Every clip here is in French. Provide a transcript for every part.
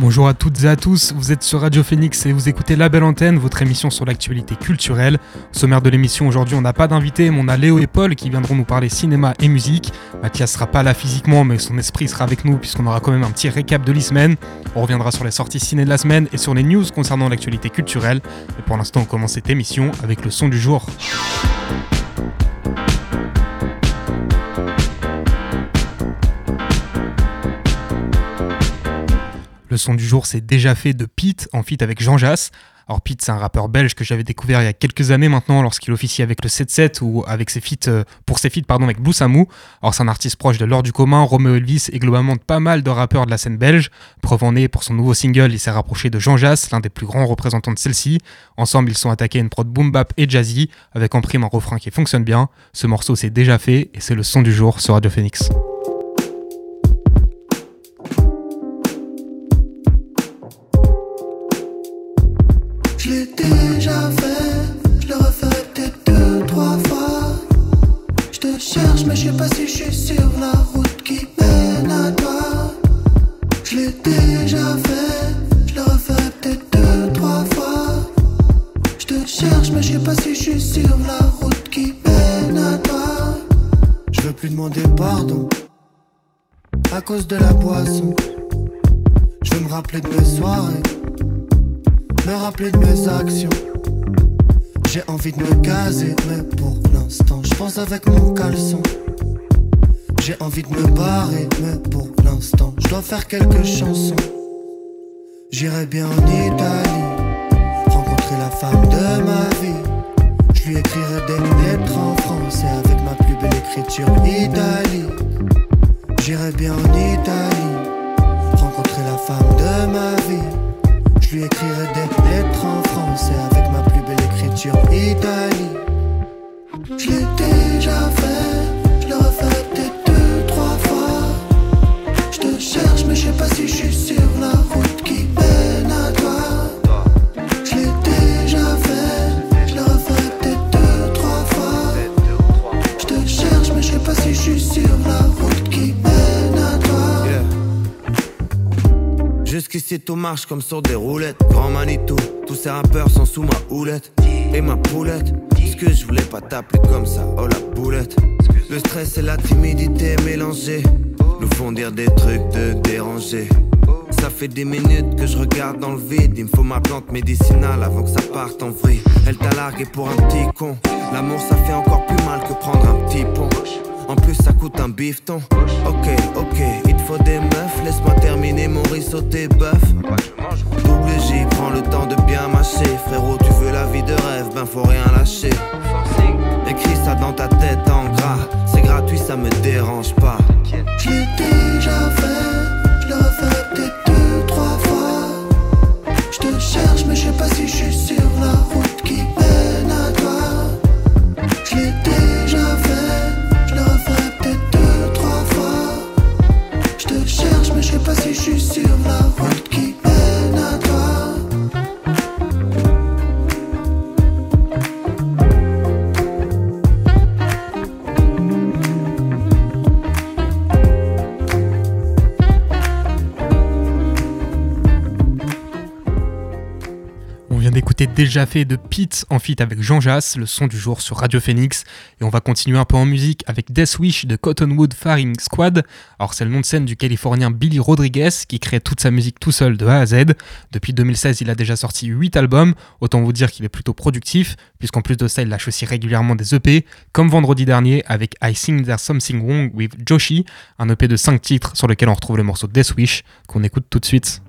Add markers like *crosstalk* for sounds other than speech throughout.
Bonjour à toutes et à tous, vous êtes sur Radio Phoenix et vous écoutez La Belle Antenne, votre émission sur l'actualité culturelle. Sommaire de l'émission aujourd'hui, on n'a pas d'invité, mais on a Léo et Paul qui viendront nous parler cinéma et musique. Mathias sera pas là physiquement, mais son esprit sera avec nous puisqu'on aura quand même un petit récap de l'e-semaine. On reviendra sur les sorties ciné de la semaine et sur les news concernant l'actualité culturelle. Et pour l'instant, on commence cette émission avec le son du jour. Le son du jour, c'est déjà fait de Pete en feat avec Jean Jass. Alors Pete, c'est un rappeur belge que j'avais découvert il y a quelques années maintenant lorsqu'il officie avec le 7-7 ou avec ses feats, euh, pour ses feats pardon, avec Blue Samu. Alors c'est un artiste proche de l'or du commun, Romeo Elvis et globalement pas mal de rappeurs de la scène belge. Preuve en est, pour son nouveau single, il s'est rapproché de Jean Jass, l'un des plus grands représentants de celle-ci. Ensemble, ils sont attaqués à une prod boom bap et jazzy avec en prime un refrain qui fonctionne bien. Ce morceau c'est déjà fait et c'est le son du jour sur Radio Phoenix. Déjà fait, je le referai peut-être deux, trois fois. Je te cherche, mais je sais pas si je suis sur la route qui mène à toi. Je l'ai déjà fait, je le referai peut-être deux, trois fois. Je te cherche, mais je sais pas si je suis sur la route qui mène à toi. Je veux plus demander pardon à cause de la boisson. Je veux me rappeler de mes soirées me rappeler de mes actions. J'ai envie de me caser, mais pour l'instant, je pense avec mon caleçon. J'ai envie de me barrer, mais pour l'instant, je dois faire quelques chansons. J'irai bien en Italie, rencontrer la femme de ma vie. Je lui écrirai des lettres en français avec ma plus belle écriture Italie. J'irai bien en Italie, rencontrer la femme de ma vie. Je lui écrirai des lettres en français avec ma plus belle écriture Italie. Marche comme sur des roulettes. Grand Manitou, tous ces rappeurs sont sous ma houlette. Et ma poulette, ce que je voulais pas t'appeler comme ça, oh la boulette. Le stress et la timidité mélangés nous font dire des trucs de déranger. Ça fait des minutes que je regarde dans le vide. Il me faut ma plante médicinale avant que ça parte en vrille. Elle t'a largué pour un petit con. L'amour ça fait encore plus mal que prendre un petit pont. En plus, ça coûte un bifton. Ok, ok, il te faut des meufs. Laisse-moi terminer mon risotto tes bœuf. Double J, prends le temps de bien mâcher. Frérot, tu veux la vie de rêve, ben faut rien lâcher. Écris ça dans ta tête en gras. C'est gratuit, ça me dérange pas. Je l'ai déjà fait, je peut-être deux, trois fois. Je te cherche, mais je sais pas si je suis sur Déjà fait de Pete en feat avec Jean Jass, le son du jour sur Radio Phoenix. Et on va continuer un peu en musique avec Death Wish de Cottonwood Firing Squad. Alors c'est le nom de scène du Californien Billy Rodriguez qui crée toute sa musique tout seul de A à Z. Depuis 2016, il a déjà sorti 8 albums. Autant vous dire qu'il est plutôt productif, puisqu'en plus de ça, il lâche aussi régulièrement des EP, comme vendredi dernier avec I Think There's Something Wrong with Joshi, un EP de 5 titres sur lequel on retrouve le morceau Death Wish qu'on écoute tout de suite.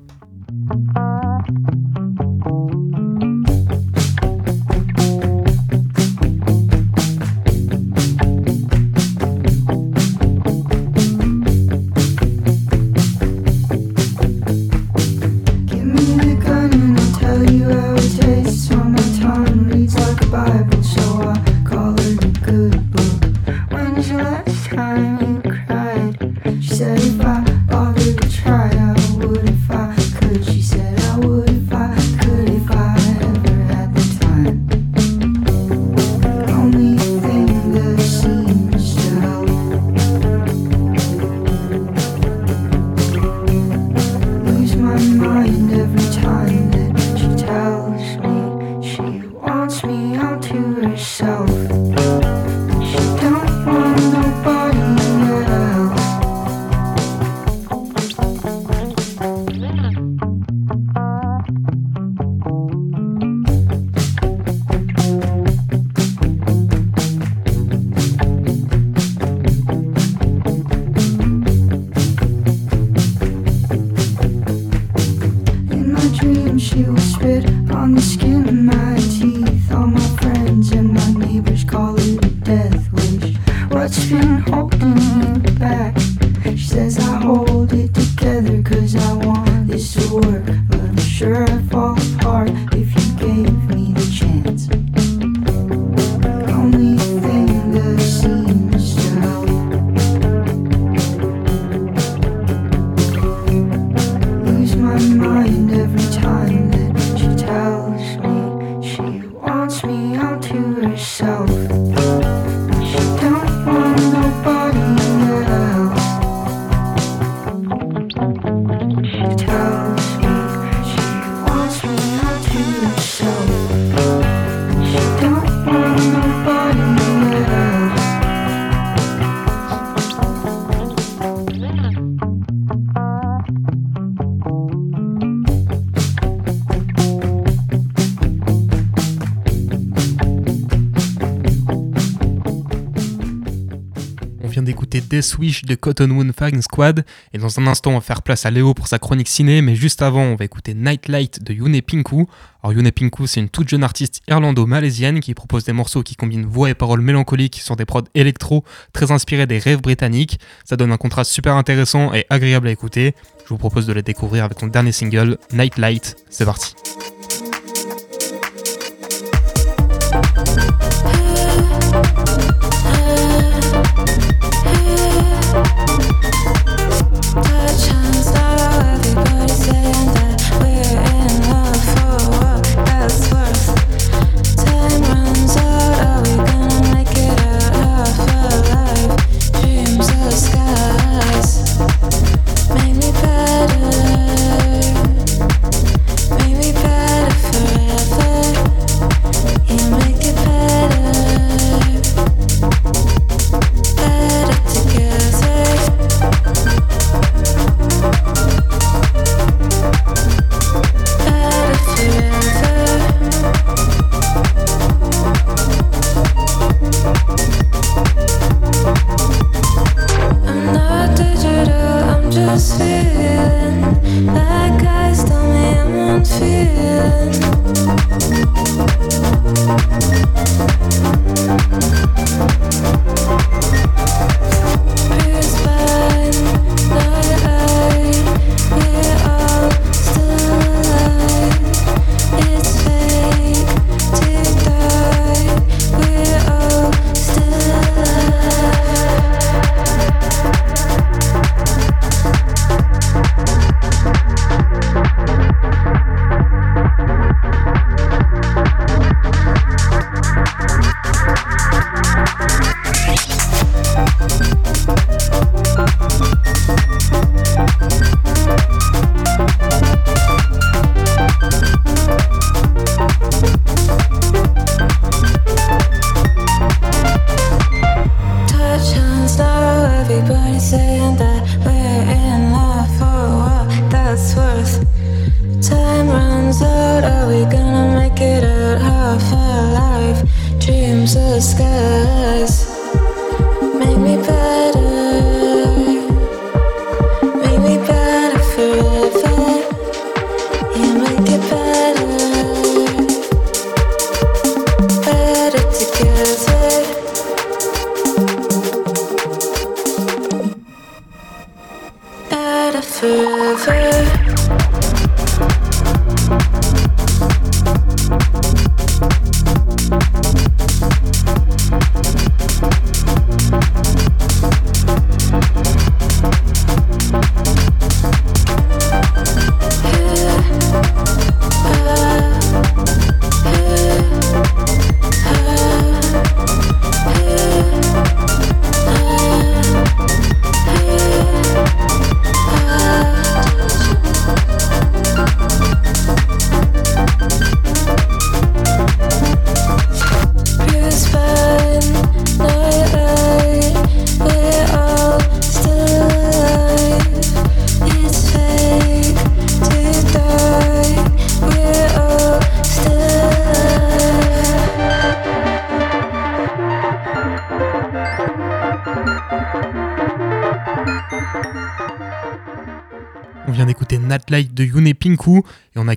Swish de Cotton Moon Fang Squad. Et dans un instant, on va faire place à Léo pour sa chronique ciné. Mais juste avant, on va écouter Nightlight de Yune Pinku. Alors, Yune Pinku, c'est une toute jeune artiste irlando-malaisienne qui propose des morceaux qui combinent voix et paroles mélancoliques sur des prods électro très inspirés des rêves britanniques. Ça donne un contraste super intéressant et agréable à écouter. Je vous propose de la découvrir avec son dernier single, Nightlight. C'est parti.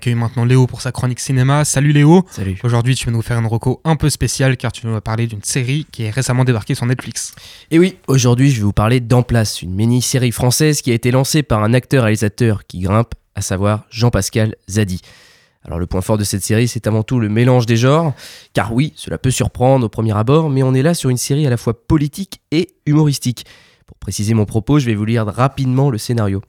Accueille maintenant Léo pour sa chronique cinéma. Salut Léo. Salut. Aujourd'hui, tu vas nous faire une reco un peu spéciale car tu nous vas parler d'une série qui est récemment débarquée sur Netflix. Et oui, aujourd'hui, je vais vous parler d'En Place, une mini-série française qui a été lancée par un acteur-réalisateur qui grimpe, à savoir Jean-Pascal Zadi. Alors le point fort de cette série, c'est avant tout le mélange des genres, car oui, cela peut surprendre au premier abord, mais on est là sur une série à la fois politique et humoristique. Pour préciser mon propos, je vais vous lire rapidement le scénario.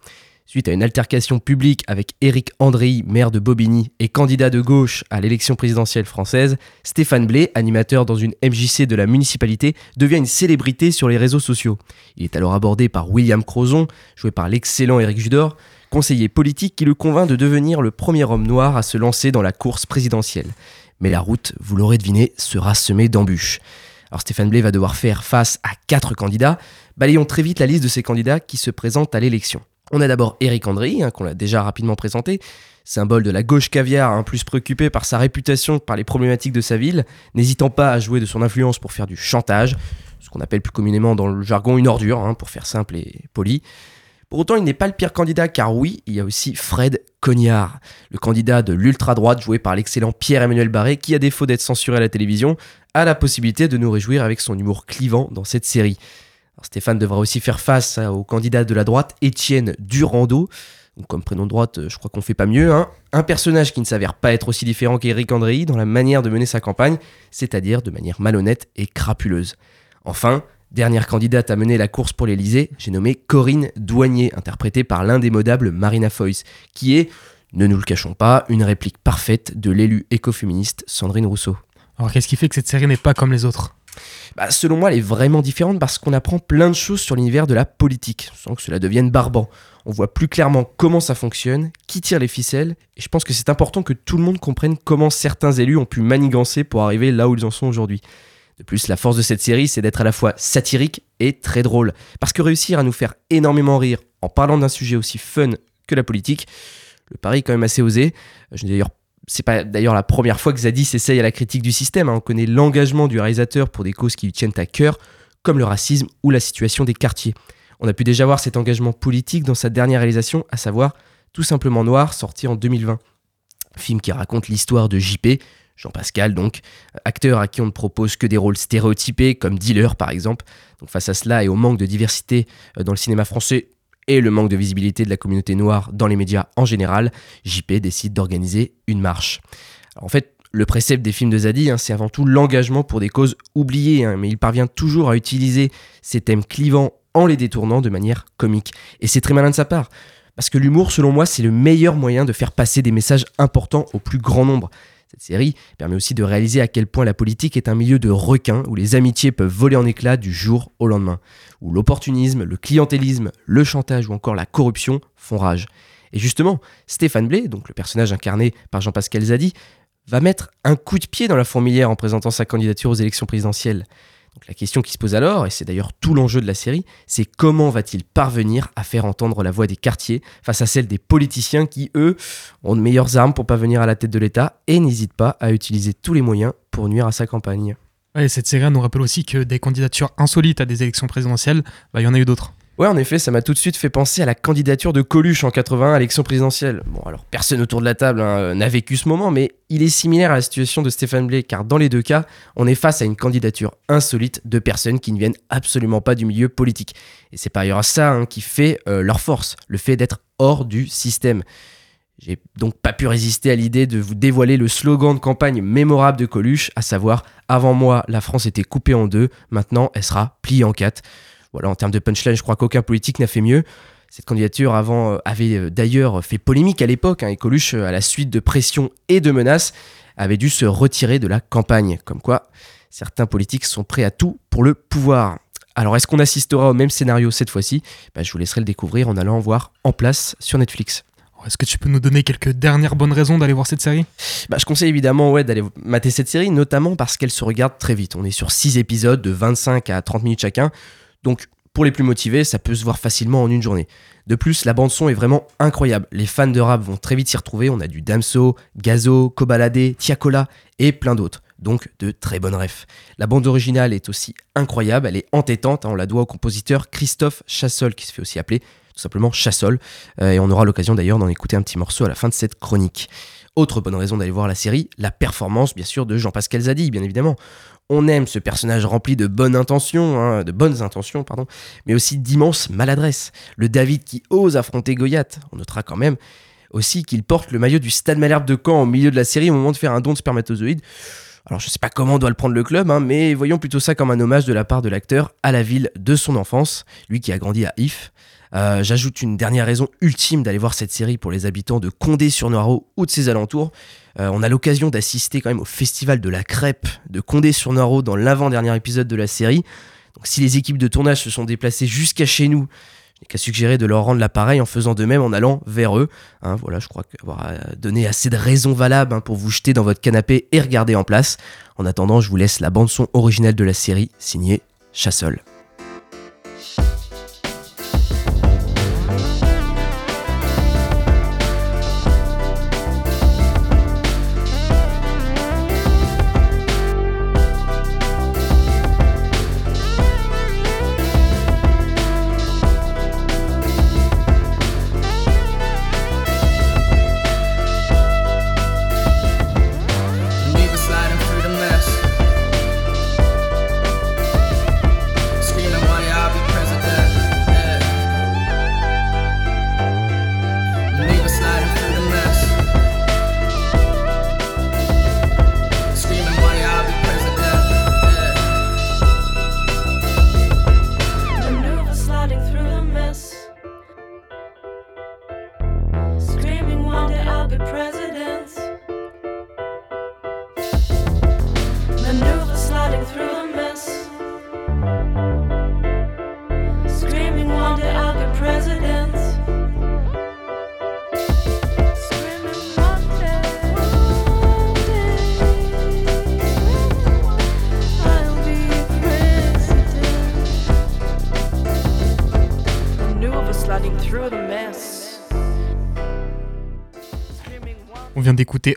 Suite à une altercation publique avec Éric André, maire de Bobigny et candidat de gauche à l'élection présidentielle française, Stéphane Blé, animateur dans une MJC de la municipalité, devient une célébrité sur les réseaux sociaux. Il est alors abordé par William Crozon, joué par l'excellent Éric Judor, conseiller politique qui le convainc de devenir le premier homme noir à se lancer dans la course présidentielle. Mais la route, vous l'aurez deviné, sera semée d'embûches. Alors Stéphane Blé va devoir faire face à quatre candidats. Balayons très vite la liste de ces candidats qui se présentent à l'élection. On a d'abord Éric André, hein, qu'on a déjà rapidement présenté, symbole de la gauche caviar, hein, plus préoccupé par sa réputation que par les problématiques de sa ville, n'hésitant pas à jouer de son influence pour faire du chantage, ce qu'on appelle plus communément dans le jargon une ordure, hein, pour faire simple et poli. Pour autant, il n'est pas le pire candidat, car oui, il y a aussi Fred Cognard, le candidat de l'ultra-droite joué par l'excellent Pierre-Emmanuel Barré, qui, à défaut d'être censuré à la télévision, a la possibilité de nous réjouir avec son humour clivant dans cette série. Stéphane devra aussi faire face au candidat de la droite, Étienne Durando. comme prénom de droite, je crois qu'on fait pas mieux. Hein. Un personnage qui ne s'avère pas être aussi différent qu'Éric Andréy dans la manière de mener sa campagne, c'est-à-dire de manière malhonnête et crapuleuse. Enfin, dernière candidate à mener la course pour l'Elysée, j'ai nommé Corinne Douanier, interprétée par l'indémodable Marina Foïs, qui est, ne nous le cachons pas, une réplique parfaite de l'élu écoféministe Sandrine Rousseau. Alors qu'est-ce qui fait que cette série n'est pas comme les autres? Bah, selon moi, elle est vraiment différente parce qu'on apprend plein de choses sur l'univers de la politique, sans que cela devienne barbant. On voit plus clairement comment ça fonctionne, qui tire les ficelles, et je pense que c'est important que tout le monde comprenne comment certains élus ont pu manigancer pour arriver là où ils en sont aujourd'hui. De plus, la force de cette série, c'est d'être à la fois satirique et très drôle. Parce que réussir à nous faire énormément rire en parlant d'un sujet aussi fun que la politique, le pari est quand même assez osé. Je n'ai d'ailleurs c'est pas d'ailleurs la première fois que Zadie s'essaye à la critique du système. Hein. On connaît l'engagement du réalisateur pour des causes qui lui tiennent à cœur, comme le racisme ou la situation des quartiers. On a pu déjà voir cet engagement politique dans sa dernière réalisation, à savoir Tout simplement Noir, sorti en 2020. Film qui raconte l'histoire de JP, Jean Pascal donc, acteur à qui on ne propose que des rôles stéréotypés, comme dealer par exemple. Face à cela et au manque de diversité euh, dans le cinéma français, et le manque de visibilité de la communauté noire dans les médias en général, JP décide d'organiser une marche. en fait, le précepte des films de Zadie, hein, c'est avant tout l'engagement pour des causes oubliées, hein, mais il parvient toujours à utiliser ces thèmes clivants en les détournant de manière comique. Et c'est très malin de sa part, parce que l'humour, selon moi, c'est le meilleur moyen de faire passer des messages importants au plus grand nombre. Cette série permet aussi de réaliser à quel point la politique est un milieu de requins où les amitiés peuvent voler en éclats du jour au lendemain, où l'opportunisme, le clientélisme, le chantage ou encore la corruption font rage. Et justement, Stéphane Blé, donc le personnage incarné par Jean-Pascal Zadi, va mettre un coup de pied dans la fourmilière en présentant sa candidature aux élections présidentielles la question qui se pose alors, et c'est d'ailleurs tout l'enjeu de la série, c'est comment va-t-il parvenir à faire entendre la voix des quartiers face à celle des politiciens qui, eux, ont de meilleures armes pour parvenir à la tête de l'État et n'hésitent pas à utiliser tous les moyens pour nuire à sa campagne. Cette série nous rappelle aussi que des candidatures insolites à des élections présidentielles, bah, il y en a eu d'autres. Ouais, en effet, ça m'a tout de suite fait penser à la candidature de Coluche en 81 à l'élection présidentielle. Bon, alors personne autour de la table hein, n'a vécu ce moment, mais il est similaire à la situation de Stéphane Blé, car dans les deux cas, on est face à une candidature insolite de personnes qui ne viennent absolument pas du milieu politique. Et c'est par ailleurs ça hein, qui fait euh, leur force, le fait d'être hors du système. J'ai donc pas pu résister à l'idée de vous dévoiler le slogan de campagne mémorable de Coluche, à savoir Avant moi, la France était coupée en deux, maintenant elle sera pliée en quatre. Voilà, en termes de punchline, je crois qu'aucun politique n'a fait mieux. Cette candidature avant euh, avait euh, d'ailleurs fait polémique à l'époque, hein, et Coluche, euh, à la suite de pressions et de menaces, avait dû se retirer de la campagne. Comme quoi, certains politiques sont prêts à tout pour le pouvoir. Alors, est-ce qu'on assistera au même scénario cette fois-ci? Bah, Je vous laisserai le découvrir en allant voir en place sur Netflix. Est-ce que tu peux nous donner quelques dernières bonnes raisons d'aller voir cette série? Bah, Je conseille évidemment ouais, d'aller mater cette série, notamment parce qu'elle se regarde très vite. On est sur 6 épisodes de 25 à 30 minutes chacun. Donc pour les plus motivés, ça peut se voir facilement en une journée. De plus, la bande son est vraiment incroyable. Les fans de rap vont très vite s'y retrouver. On a du Damso, Gazo, Kobalade, Tiakola et plein d'autres. Donc de très bonnes refs. La bande originale est aussi incroyable, elle est entêtante, hein. on la doit au compositeur Christophe Chassol qui se fait aussi appeler tout simplement Chassol, euh, et on aura l'occasion d'ailleurs d'en écouter un petit morceau à la fin de cette chronique. Autre bonne raison d'aller voir la série, la performance bien sûr de Jean-Pascal Zadi, bien évidemment. On aime ce personnage rempli de bonnes intentions, hein, de bonnes intentions, pardon, mais aussi d'immenses maladresses. Le David qui ose affronter Goyat. On notera quand même aussi qu'il porte le maillot du Stade Malherbe de Caen au milieu de la série au moment de faire un don de spermatozoïdes. Alors je sais pas comment doit le prendre le club, hein, mais voyons plutôt ça comme un hommage de la part de l'acteur à la ville de son enfance, lui qui a grandi à If. Euh, j'ajoute une dernière raison ultime d'aller voir cette série pour les habitants de Condé-sur-Noireau ou de ses alentours. Euh, on a l'occasion d'assister quand même au festival de la crêpe de Condé-sur-Noireau dans l'avant-dernier épisode de la série. Donc si les équipes de tournage se sont déplacées jusqu'à chez nous, il qu'à suggérer de leur rendre l'appareil en faisant de même en allant vers eux. Hein, voilà, je crois qu'avoir euh, donné assez de raisons valables hein, pour vous jeter dans votre canapé et regarder en place. En attendant, je vous laisse la bande son originale de la série, signée Chassol.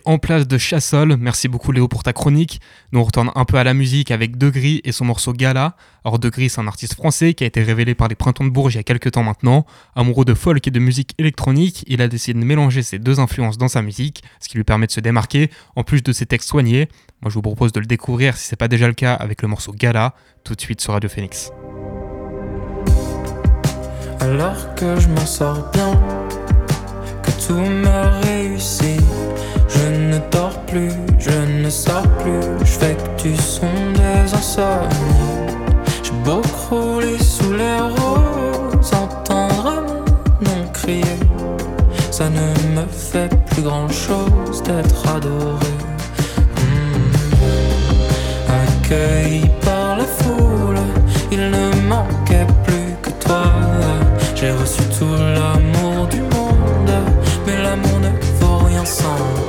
En place de Chassol. Merci beaucoup Léo pour ta chronique. Nous on retourne un peu à la musique avec De Gris et son morceau Gala. Alors De Gris c'est un artiste français qui a été révélé par les Printemps de Bourges il y a quelques temps maintenant. Amoureux de folk et de musique électronique, il a décidé de mélanger ces deux influences dans sa musique, ce qui lui permet de se démarquer, en plus de ses textes soignés. Moi je vous propose de le découvrir si c'est pas déjà le cas avec le morceau Gala, tout de suite sur Radio Phoenix. Alors que je m'en sors bien, que tout me réussit. Je ne dors plus, je ne sors plus. Je fais que du son des insomnies. J'ai beau crouler sous les roses, entendre mon nom crier. Ça ne me fait plus grand chose d'être adoré. Hmm. Accueilli par la foule, il ne manquait plus que toi. J'ai reçu tout l'amour du monde, mais l'amour ne vaut rien sans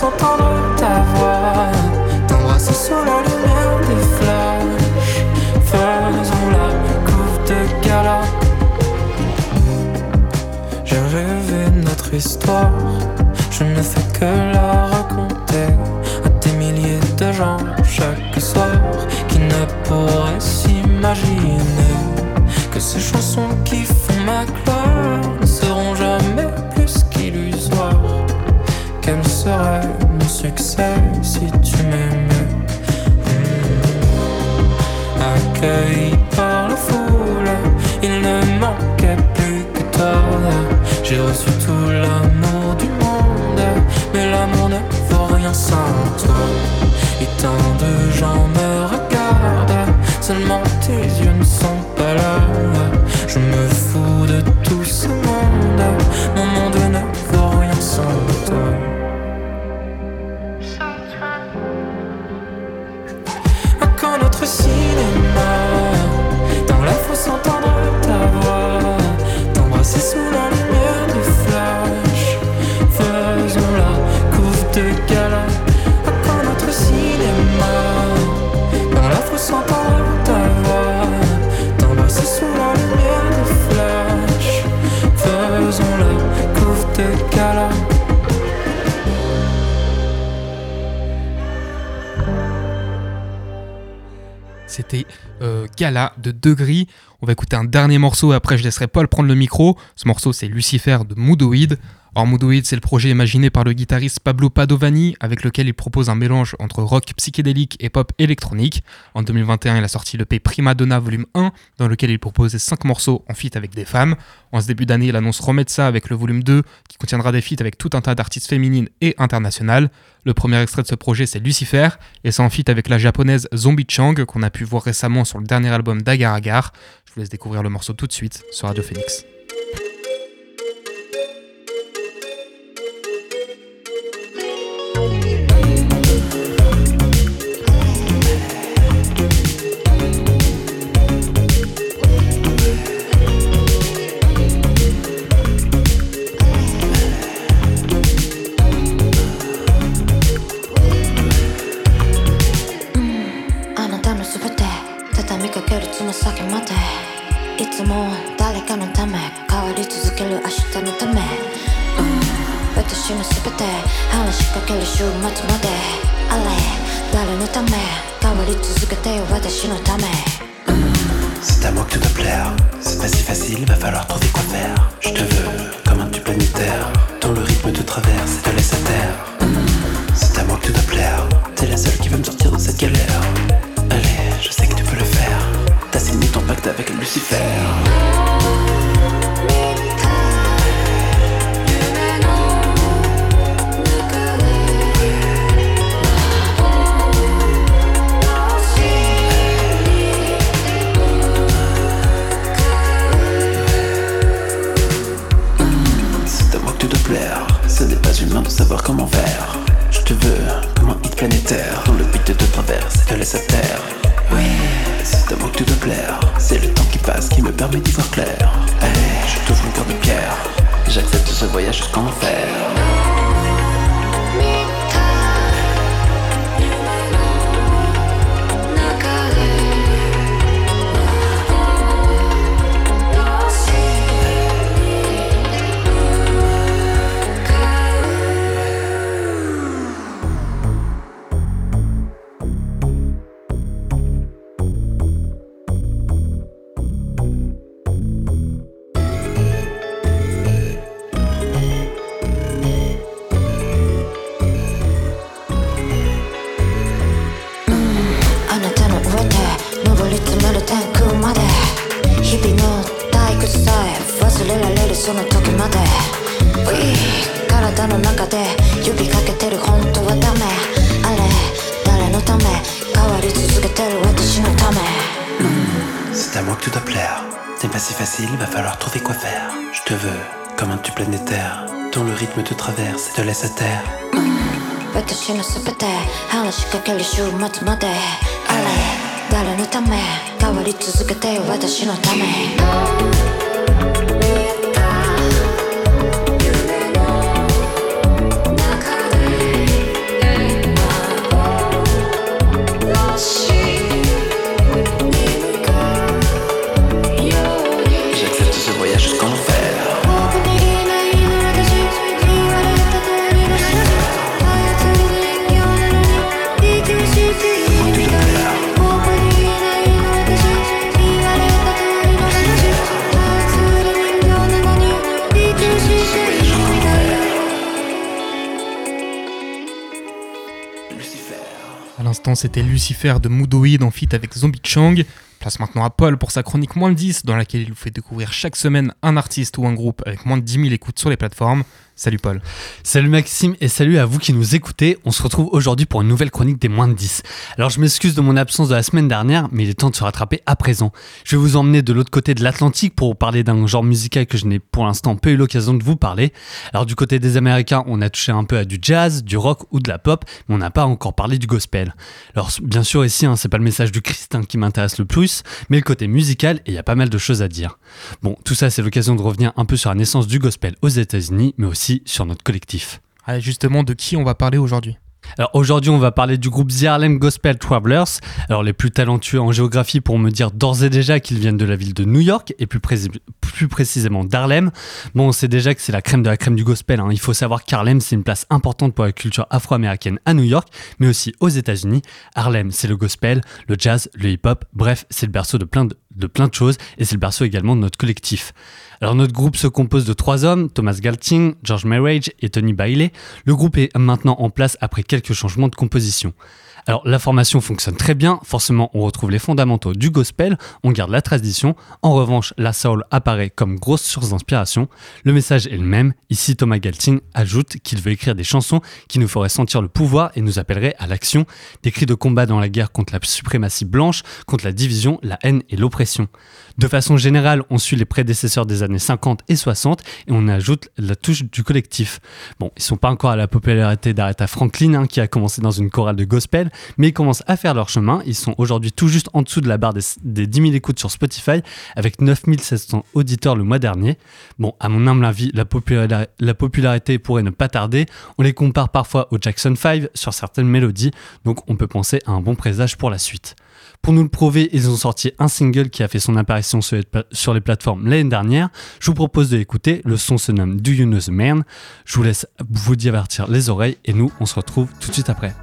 Dans la fosse entendre ta voix. T'embrasser sous la lumière des flashs Faisons la courte gala. J'ai rêvé de notre histoire. Je ne fais que la raconter Par la foule, il ne manquait plus que toi. J'ai reçu tout l'amour du monde, mais l'amour ne vaut rien sans toi. Et tant de gens me regardent, seulement tes yeux ne sont pas là. Je me fous de tout ce monde, mon monde De Degree. On va écouter un dernier morceau et après je laisserai Paul prendre le micro. Ce morceau c'est Lucifer de Moodoid. Or Moodoid c'est le projet imaginé par le guitariste Pablo Padovani avec lequel il propose un mélange entre rock psychédélique et pop électronique. En 2021 il a sorti le P Prima Donna volume 1 dans lequel il proposait 5 morceaux en feat avec des femmes. En ce début d'année il annonce remettre avec le volume 2 qui contiendra des feats avec tout un tas d'artistes féminines et internationales. Le premier extrait de ce projet c'est Lucifer et c'est en feat avec la japonaise Zombie Chang qu'on a pu voir récemment sur le dernier album d'Agar Agar. Je vous laisse découvrir le morceau tout de suite sur Radio Phoenix. C'est à moi que tu dois plaire, c'est pas si facile, va falloir trouver quoi faire. Je te veux comme un tube planétaire, dont le rythme te traverse et te laisse à terre. C'est à moi que tu dois plaire, t'es la seule qui veut me sortir de cette galère. Allez, je sais que tu peux le faire, t'as signé ton pacte avec Lucifer. Savoir comment faire. Je te veux comme un hit planétaire. Dont le beat te traverse et te laisse à terre. Oui, c'est à moi que tu dois plaire. C'est le temps qui passe qui me permet d'y voir clair. Allez, je t'ouvre mon cœur de pierre. J'accepte ce voyage jusqu'en enfer. C'était Lucifer de Moodoid en feat avec Zombie Chang. Place maintenant à Paul pour sa chronique moins de 10, dans laquelle il vous fait découvrir chaque semaine un artiste ou un groupe avec moins de 10 000 écoutes sur les plateformes. Salut Paul. Salut Maxime et salut à vous qui nous écoutez. On se retrouve aujourd'hui pour une nouvelle chronique des moins de 10. Alors je m'excuse de mon absence de la semaine dernière, mais il est temps de se rattraper à présent. Je vais vous emmener de l'autre côté de l'Atlantique pour vous parler d'un genre musical que je n'ai pour l'instant pas eu l'occasion de vous parler. Alors du côté des Américains, on a touché un peu à du jazz, du rock ou de la pop, mais on n'a pas encore parlé du gospel. Alors bien sûr ici, hein, c'est pas le message du Christ hein, qui m'intéresse le plus, mais le côté musical et il y a pas mal de choses à dire. Bon, tout ça c'est l'occasion de revenir un peu sur la naissance du gospel aux États-Unis, mais aussi sur notre collectif. Allez, justement, de qui on va parler aujourd'hui? Alors aujourd'hui, on va parler du groupe The Harlem Gospel Travelers. Alors les plus talentueux en géographie pourront me dire d'ores et déjà qu'ils viennent de la ville de New York et plus, pré- plus précisément d'Harlem. Bon, on sait déjà que c'est la crème de la crème du gospel. hein. Il faut savoir qu'Harlem, c'est une place importante pour la culture afro-américaine à New York, mais aussi aux États-Unis. Harlem, c'est le gospel, le jazz, le hip-hop. Bref, c'est le berceau de plein de, de plein de choses et c'est le berceau également de notre collectif. Alors notre groupe se compose de trois hommes, Thomas Galting, George Marriage et Tony Bailey. Le groupe est maintenant en place après quelques changements de composition. Alors la formation fonctionne très bien, forcément on retrouve les fondamentaux du gospel, on garde la tradition, en revanche la soul apparaît comme grosse source d'inspiration, le message est le même, ici Thomas Galting ajoute qu'il veut écrire des chansons qui nous feraient sentir le pouvoir et nous appelleraient à l'action, des cris de combat dans la guerre contre la suprématie blanche, contre la division, la haine et l'oppression. De façon générale, on suit les prédécesseurs des années 50 et 60 et on ajoute la touche du collectif. Bon, ils sont pas encore à la popularité d'Aretha Franklin hein, qui a commencé dans une chorale de gospel, mais ils commencent à faire leur chemin. Ils sont aujourd'hui tout juste en dessous de la barre des, des 10 000 écoutes sur Spotify avec 9700 auditeurs le mois dernier. Bon, à mon humble avis, la, la popularité pourrait ne pas tarder. On les compare parfois aux Jackson 5 sur certaines mélodies, donc on peut penser à un bon présage pour la suite. Pour nous le prouver, ils ont sorti un single qui a fait son apparition sur les plateformes l'année dernière. Je vous propose de l'écouter. Le son se nomme Do You Know the Man. Je vous laisse vous divertir les oreilles et nous, on se retrouve tout de suite après.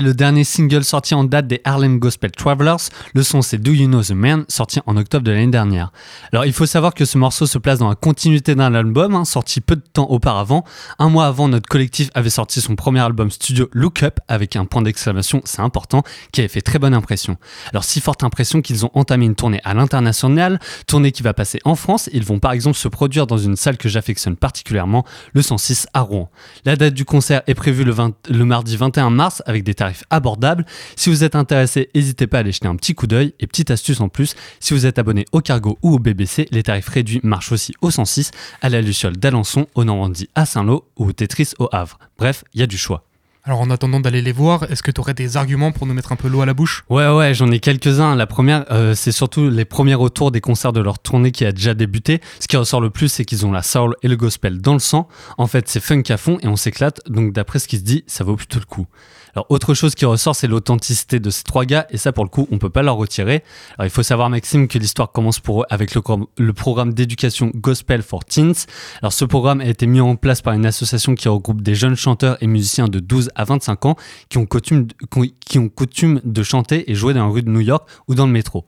Le dernier single sorti en date des Harlem Gospel Travelers. Le son c'est Do You Know the Man, sorti en octobre de l'année dernière. Alors il faut savoir que ce morceau se place dans la continuité d'un album, hein, sorti peu de temps auparavant. Un mois avant, notre collectif avait sorti son premier album studio Look Up, avec un point d'exclamation, c'est important, qui avait fait très bonne impression. Alors si forte impression qu'ils ont entamé une tournée à l'international, tournée qui va passer en France. Ils vont par exemple se produire dans une salle que j'affectionne particulièrement, le 106 à Rouen. La date du concert est prévue le, 20 le mardi 21 mars avec des tarifs abordables. Si vous êtes intéressé, n'hésitez pas à aller jeter un petit coup d'œil. Et petite astuce en plus, si vous êtes abonné au Cargo ou au BBC, les tarifs réduits marchent aussi au 106, à la Luciole d'Alençon, au Normandie à Saint-Lô ou au Tetris au Havre. Bref, il y a du choix. Alors en attendant d'aller les voir, est-ce que tu aurais des arguments pour nous mettre un peu l'eau à la bouche? Ouais, ouais, j'en ai quelques-uns. La première, euh, c'est surtout les premiers retours des concerts de leur tournée qui a déjà débuté. Ce qui ressort le plus, c'est qu'ils ont la soul et le gospel dans le sang. En fait, c'est funk à fond et on s'éclate. Donc d'après ce qui se dit, ça vaut plutôt le coup. Alors autre chose qui ressort, c'est l'authenticité de ces trois gars, et ça pour le coup, on peut pas leur retirer. Alors il faut savoir Maxime que l'histoire commence pour eux avec le, programme d'éducation Gospel for Teens. Alors ce programme a été mis en place par une association qui regroupe des jeunes chanteurs et musiciens de 12 à 25 ans qui ont coutume, qui ont coutume de chanter et jouer dans la rue de New York ou dans le métro.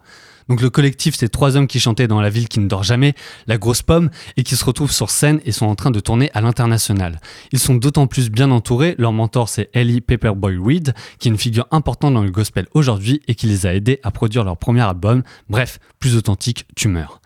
Donc le collectif, c'est trois hommes qui chantaient dans la ville qui ne dort jamais, la grosse pomme, et qui se retrouvent sur scène et sont en train de tourner à l'international. Ils sont d'autant plus bien entourés, leur mentor c'est Ellie Paperboy Reed, qui est une figure importante dans le gospel aujourd'hui et qui les a aidés à produire leur premier album. Bref, plus authentique, tu meurs.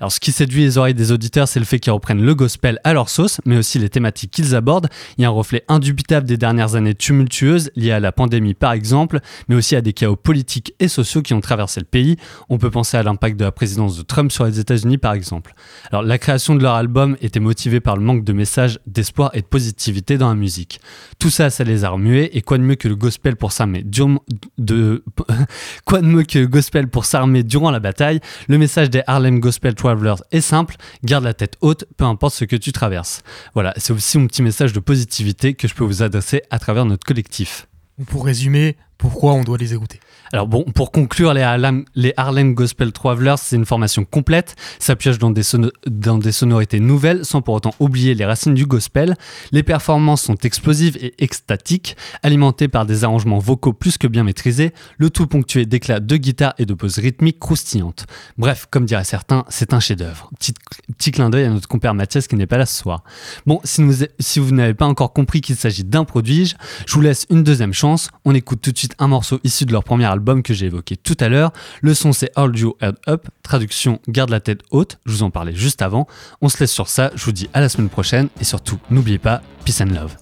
Alors ce qui séduit les oreilles des auditeurs, c'est le fait qu'ils reprennent le gospel à leur sauce, mais aussi les thématiques qu'ils abordent. Il y a un reflet indubitable des dernières années tumultueuses, liées à la pandémie par exemple, mais aussi à des chaos politiques et sociaux qui ont traversé le pays. On peut penser à l'impact de la présidence de Trump sur les États-Unis par exemple. Alors la création de leur album était motivée par le manque de messages, d'espoir et de positivité dans la musique. Tout ça, ça les a remués, et quoi de mieux que le gospel pour s'armer durant de *laughs* quoi de mieux que le gospel pour s'armer durant la bataille? Le message des Harlem Gospel Travelers est simple, garde la tête haute, peu importe ce que tu traverses. Voilà, c'est aussi mon petit message de positivité que je peux vous adresser à travers notre collectif. Pour résumer, pourquoi on doit les écouter? Alors bon, pour conclure, les Harlem, Gospel Travelers, c'est une formation complète, ça pioche dans des, dans des sonorités nouvelles sans pour autant oublier les racines du gospel. Les performances sont explosives et extatiques, alimentées par des arrangements vocaux plus que bien maîtrisés, le tout ponctué d'éclats de guitare et de pauses rythmiques croustillantes. Bref, comme diraient certains, c'est un chef-d'œuvre. Petit, clin d'œil à notre compère Mathias qui n'est pas là ce soir. Bon, si, si vous n'avez pas encore compris qu'il s'agit d'un prodige, je vous laisse une deuxième chance. On écoute tout de suite un morceau issu de leur premier que j'ai évoqué tout à l'heure. Le son c'est Hold You Head Up, traduction garde la tête haute, je vous en parlais juste avant. On se laisse sur ça, je vous dis à la semaine prochaine et surtout n'oubliez pas, peace and love.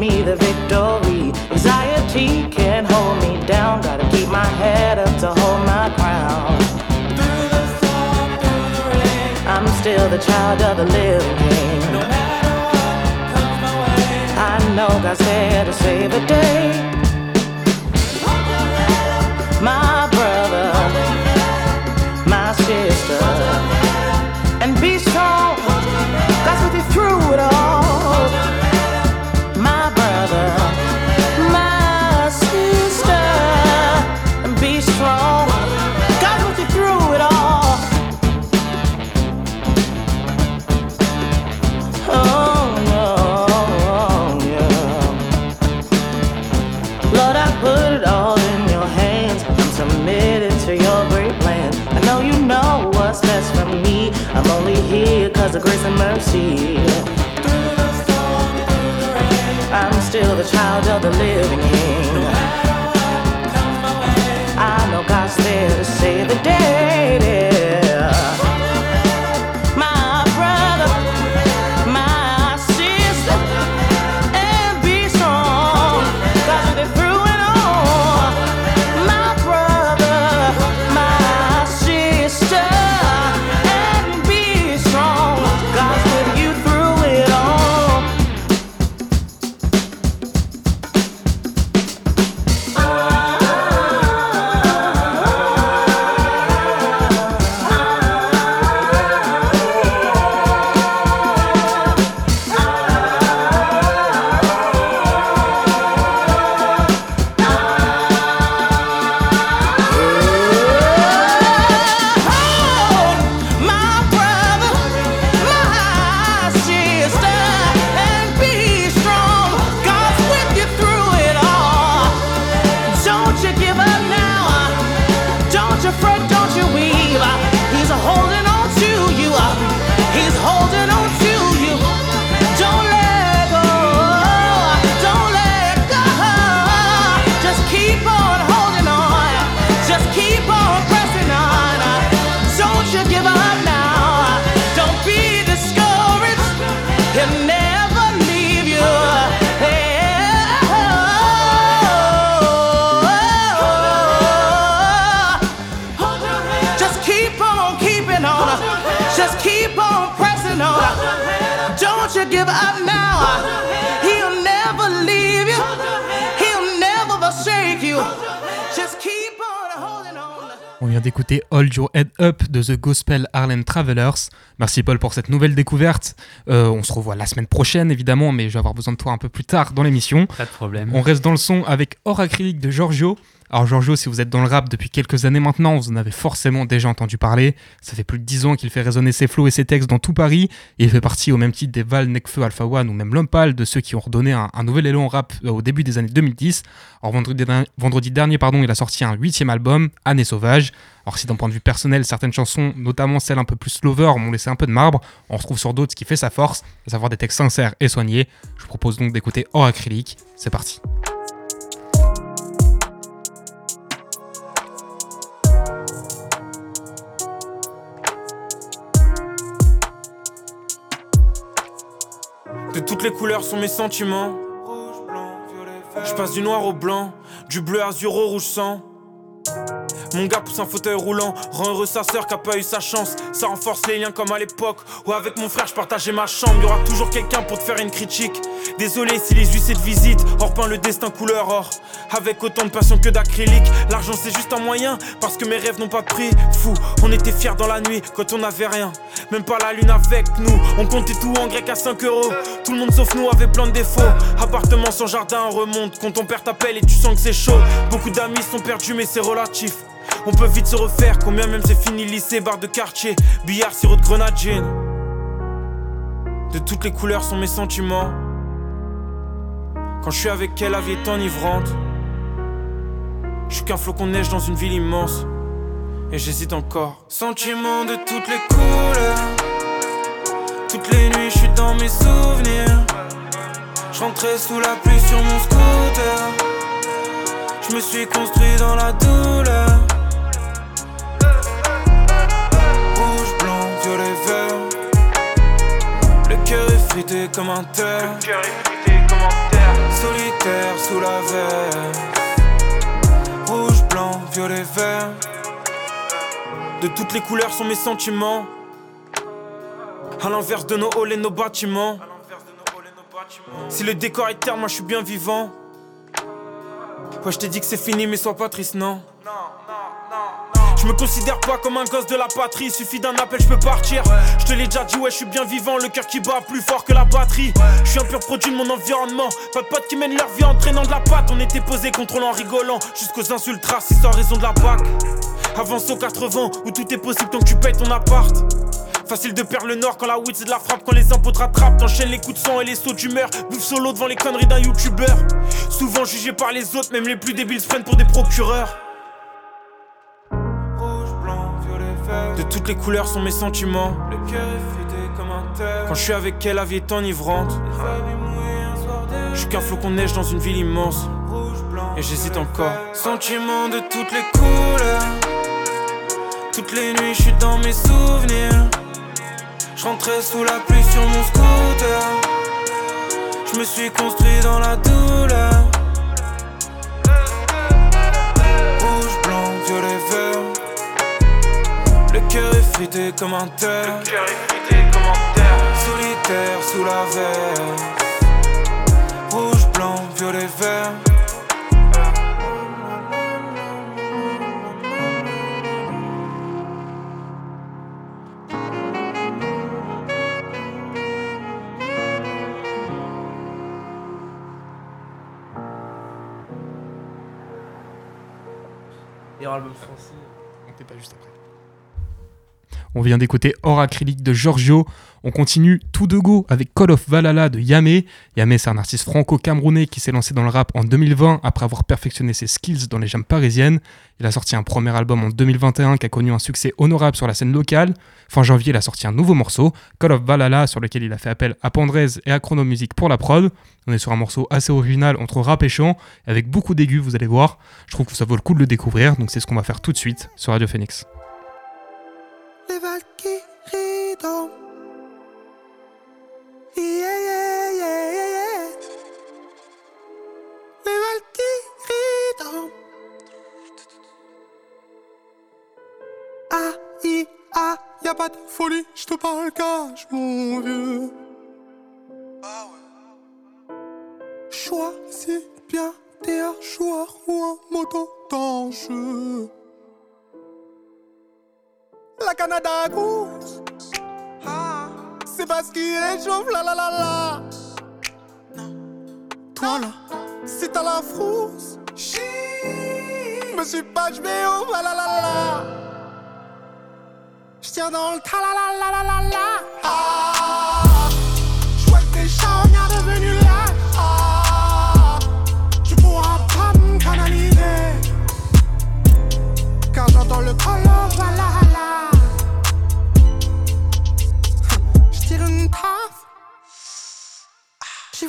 Me child of the living king. I know God's there to save the day. Of grace and mercy. I'm still the child of the living de The Gospel Harlem Travelers. Merci Paul pour cette nouvelle découverte. Euh, on se revoit la semaine prochaine évidemment, mais je vais avoir besoin de toi un peu plus tard dans l'émission. Pas de problème. On reste dans le son avec Or Acrylique de Giorgio. Alors Giorgio, si vous êtes dans le rap depuis quelques années maintenant, vous en avez forcément déjà entendu parler. Ça fait plus de 10 ans qu'il fait résonner ses flots et ses textes dans tout Paris. Il fait partie au même titre des Val, Nekfeu, Alpha One ou même Lompal, de ceux qui ont redonné un, nouvel élan au rap euh, au début des années 2010. Alors vendredi, dernier- pardon, il a sorti un huitième album, Année Sauvage. Alors si d'un point de vue personnel, certaines chansons, notamment celles un peu plus slower, m'ont laissé un peu de marbre, on retrouve sur d'autres ce qui fait sa force, à savoir des textes sincères et soignés. Je vous propose donc d'écouter Or Acrylique. C'est parti. Toutes les couleurs sont mes sentiments. Je passe du noir au blanc, du bleu azur au rouge sang. Mon gars pousse un fauteuil roulant, rend heureux sa sœur qui a pas eu sa chance. Ça renforce les liens comme à l'époque où avec mon frère je partageais ma chambre. Y aura toujours quelqu'un pour te faire une critique. Désolé si les huissiers de visite or peint le destin couleur or. Avec autant de passion que d'acrylique, l'argent c'est juste un moyen parce que mes rêves n'ont pas de prix. Fou, on était fiers dans la nuit quand on n'avait rien. Même pas la lune avec nous, on comptait tout en grec à 5 euros. Tout le monde sauf nous avait plein de défauts. Appartement sans jardin, on remonte. Quand ton père t'appelle et tu sens que c'est chaud. Beaucoup d'amis sont perdus, mais c'est relatif. On peut vite se refaire, combien même c'est fini lycée, bar de quartier, billard, sirop de grenade, gin. De toutes les couleurs sont mes sentiments. Quand je suis avec elle, la vie est enivrante. Je suis qu'un flocon de neige dans une ville immense. Et j'hésite encore. Sentiments de toutes les couleurs. Toutes les nuits, je suis dans mes souvenirs. Je rentrais sous la pluie sur mon scooter. Je me suis construit dans la douleur. Cœur est frité comme un terre. Solitaire sous la verre. Rouge, blanc, violet, vert. De toutes les couleurs sont mes sentiments. À l'inverse de nos halls et nos bâtiments. Si le décor est terne, moi je suis bien vivant. Ouais, je t'ai dit que c'est fini, mais sois pas triste, non. Je me considère pas comme un gosse de la patrie, suffit d'un appel, je peux partir. Je te l'ai déjà dit, ouais, je suis bien vivant, le cœur qui bat plus fort que la batterie. Je suis un pur produit de mon environnement. Pas de potes qui mènent leur vie en traînant de la patte. On était posés, contrôlant, rigolant, jusqu'aux insultes racistes en raison de la bac. Avance au 80, où tout est possible tant que tu payes ton appart. Facile de perdre le nord quand la weed c'est de la frappe, quand les impôts te rattrapent. T'enchaînes les coups de sang et les sauts d'humeur. Bouffe solo devant les conneries d'un youtubeur. Souvent jugé par les autres, même les plus débiles se prennent pour des procureurs. De toutes les couleurs sont mes sentiments. Le cœur est frité comme un terre. Quand je suis avec elle, la vie est enivrante. Je suis qu'un flocon de neige dans une ville immense. Et j'hésite encore. Sentiments de toutes les couleurs. Toutes les nuits, je suis dans mes souvenirs. Je rentrais sous la pluie sur mon scooter. Je me suis construit dans la douleur. Rouge, blanc, violet, vert. Le cœur est frité comme un terre. Solitaire sous la verre. Rouge, blanc, violet, vert. Meilleur album français. On t'est pas juste après. On vient d'écouter Or Acrylique de Giorgio. On continue tout de go avec Call of Valhalla de Yamé. Yamé, c'est un artiste franco-camerounais qui s'est lancé dans le rap en 2020 après avoir perfectionné ses skills dans les jams parisiennes. Il a sorti un premier album en 2021 qui a connu un succès honorable sur la scène locale. Fin janvier, il a sorti un nouveau morceau, Call of Valhalla, sur lequel il a fait appel à Pandrez et à Chrono Music pour la prod. On est sur un morceau assez original entre rap et chant, avec beaucoup d'aigus, vous allez voir. Je trouve que ça vaut le coup de le découvrir, donc c'est ce qu'on va faire tout de suite sur Radio Phoenix. Valkyrie dans yeah, yeah, yeah, yeah, Les Valkyries dans A-I-A, ah, y'a pas de folie, j'te parle cash, mon vieux Ah ouais Choisis bien t'es un joueur ou un moto dans le jeu Canada Goose. Ah, c'est parce qu'il réchauffe, la la la la. Toi là, si t'as la frousse, chi, me suis pas, je au la la la la. J'tiens dans le ta la la la la la la. Ah,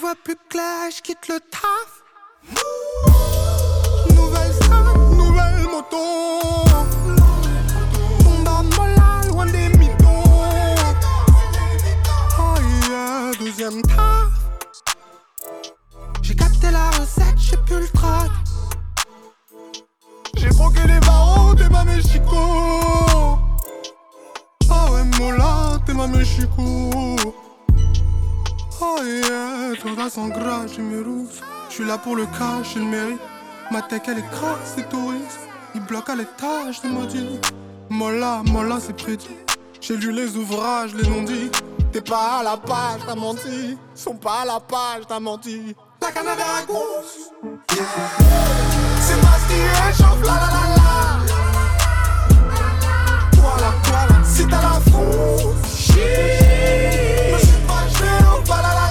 vois plus clair, j'quitte le taf. Nouvelle strat, nouvelle moto. Molla, loin des mythos. Oh yeah, deuxième taf. J'ai capté la recette, j'ai plus le trac. J'ai broqué les barreaux, t'es ma Mexico. Ah ouais, Mola, t'es ma Mexico. Oh yeah, toi sans gras, j'ai mes rouges. J'suis là pour le cash, j'ai le mérite. Ma tech elle est crasse, c'est touriste. Il bloque à l'étage, de maudit. Mola, Mola, c'est prédit. J'ai lu les ouvrages, les non dits. T'es pas à la page, t'as menti. Sont pas à la page, t'as menti. La Canada Goose. C'est parce qu'il réchauffe, la la la la. Voilà, voilà, si t'as la frousse. J'vais au la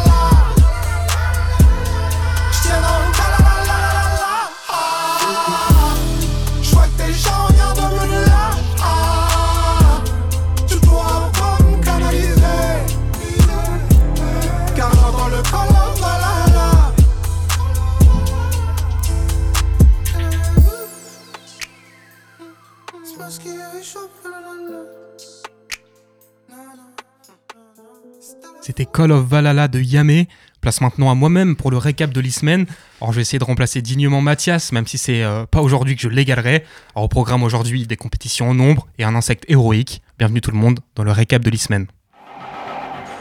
C'était Call of Valhalla de Yamé. Place maintenant à moi-même pour le récap de l'e-semaine. Alors je vais essayer de remplacer dignement Mathias, même si c'est euh, pas aujourd'hui que je l'égalerai. Alors au programme aujourd'hui, des compétitions en nombre et un insecte héroïque. Bienvenue tout le monde dans le récap de l'e-semaine.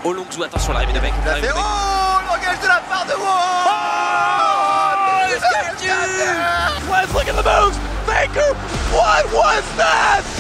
Attention, l'arrivée. Oh, l'engage de la part de moi Let's look at the moves! Baker! What was that?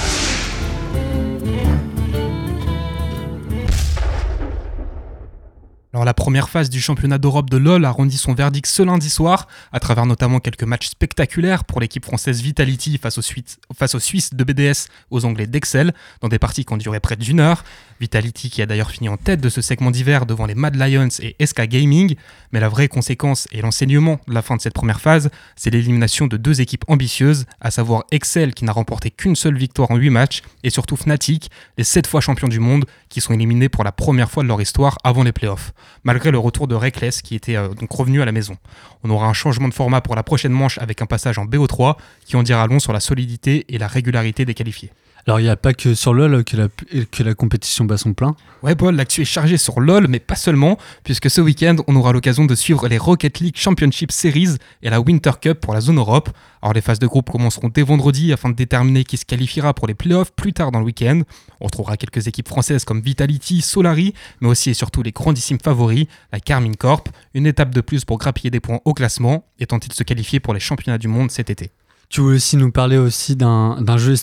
Alors la première phase du championnat d'Europe de LoL a rendu son verdict ce lundi soir, à travers notamment quelques matchs spectaculaires pour l'équipe française Vitality face aux, Suisses- de BDS, aux Anglais d'Excel, dans des parties qui ont duré près d'une heure. Vitality qui a d'ailleurs fini en tête de ce segment d'hiver devant les Mad Lions et SK Gaming. Mais la vraie conséquence et l'enseignement de la fin de cette première phase, c'est l'élimination de deux équipes ambitieuses, à savoir Excel qui n'a remporté qu'une seule victoire en 8 matchs, et surtout Fnatic, les 7 fois champions du monde, qui sont éliminés pour la première fois de leur histoire avant les playoffs, malgré le retour de Reckless qui était euh, donc revenu à la maison. On aura un changement de format pour la prochaine manche avec un passage en BO3 qui en dira long sur la solidité et la régularité des qualifiés. Alors, il n'y a pas que sur LoL que la, compétition bat son plein. Ouais, Paul, l'actu est chargée sur LoL, mais pas seulement, puisque ce week-end, on aura l'occasion de suivre les Rocket League Championship Series et la Winter Cup pour la zone Europe. Alors, les phases de groupe commenceront dès vendredi afin de déterminer qui se qualifiera pour les playoffs plus tard dans le week-end. On retrouvera quelques équipes françaises comme Vitality, Solari, mais aussi et surtout les grandissimes favoris, la Carmine Corp, une étape de plus pour grappiller des points au classement et tenter de se qualifier pour les championnats du monde cet été. Tu voulais aussi nous parler aussi d'un jeu,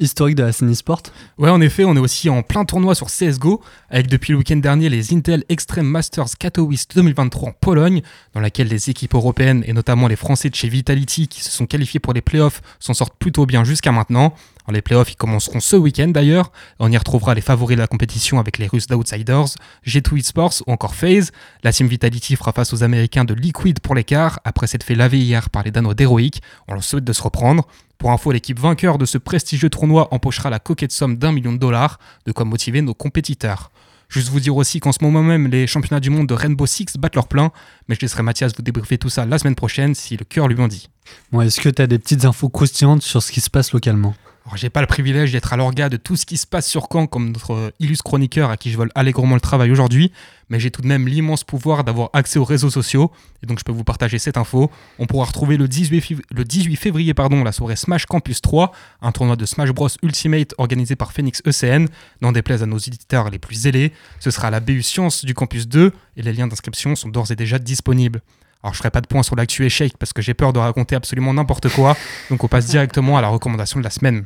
historique de la scène e-sport? Ouais, en effet, on est aussi en plein tournoi sur CSGO, avec depuis le week-end dernier les Intel Extreme Masters Katowice 2023 en Pologne, dans laquelle les équipes européennes et notamment les Français de chez Vitality qui se sont qualifiés pour les playoffs s'en sortent plutôt bien jusqu'à maintenant. Les playoffs ils commenceront ce week-end d'ailleurs. On y retrouvera les favoris de la compétition avec les Russes d'Outsiders, G2 Esports ou encore FaZe. La Team Vitality fera face aux Américains de Liquid pour l'écart, après s'être fait laver hier par les Danois d'Heroic. On leur souhaite de se reprendre. Pour info, l'équipe vainqueur de ce prestigieux tournoi empochera la coquette somme d'un million de dollars, de quoi motiver nos compétiteurs. Juste vous dire aussi qu'en ce moment même, les championnats du monde de Rainbow Six battent leur plein, mais je laisserai Mathias vous débriefer tout ça la semaine prochaine si le cœur lui en dit. Bon, Est-ce que tu as des petites infos croustillantes sur ce qui se passe localement? Alors, j'ai pas le privilège d'être à l'orga de tout ce qui se passe sur Caen comme notre euh, illustre chroniqueur à qui je vole allègrement le travail aujourd'hui, mais j'ai tout de même l'immense pouvoir d'avoir accès aux réseaux sociaux, et donc je peux vous partager cette info. On pourra retrouver le 18, fév- le 18 février pardon, la soirée Smash Campus 3, un tournoi de Smash Bros Ultimate organisé par Phoenix ECN, n'en déplaise à nos éditeurs les plus zélés. Ce sera à la BU Science du Campus 2, et les liens d'inscription sont d'ores et déjà disponibles. Alors je ferai pas de point sur l'actu échec parce que j'ai peur de raconter absolument n'importe quoi, donc on passe directement à la recommandation de la semaine.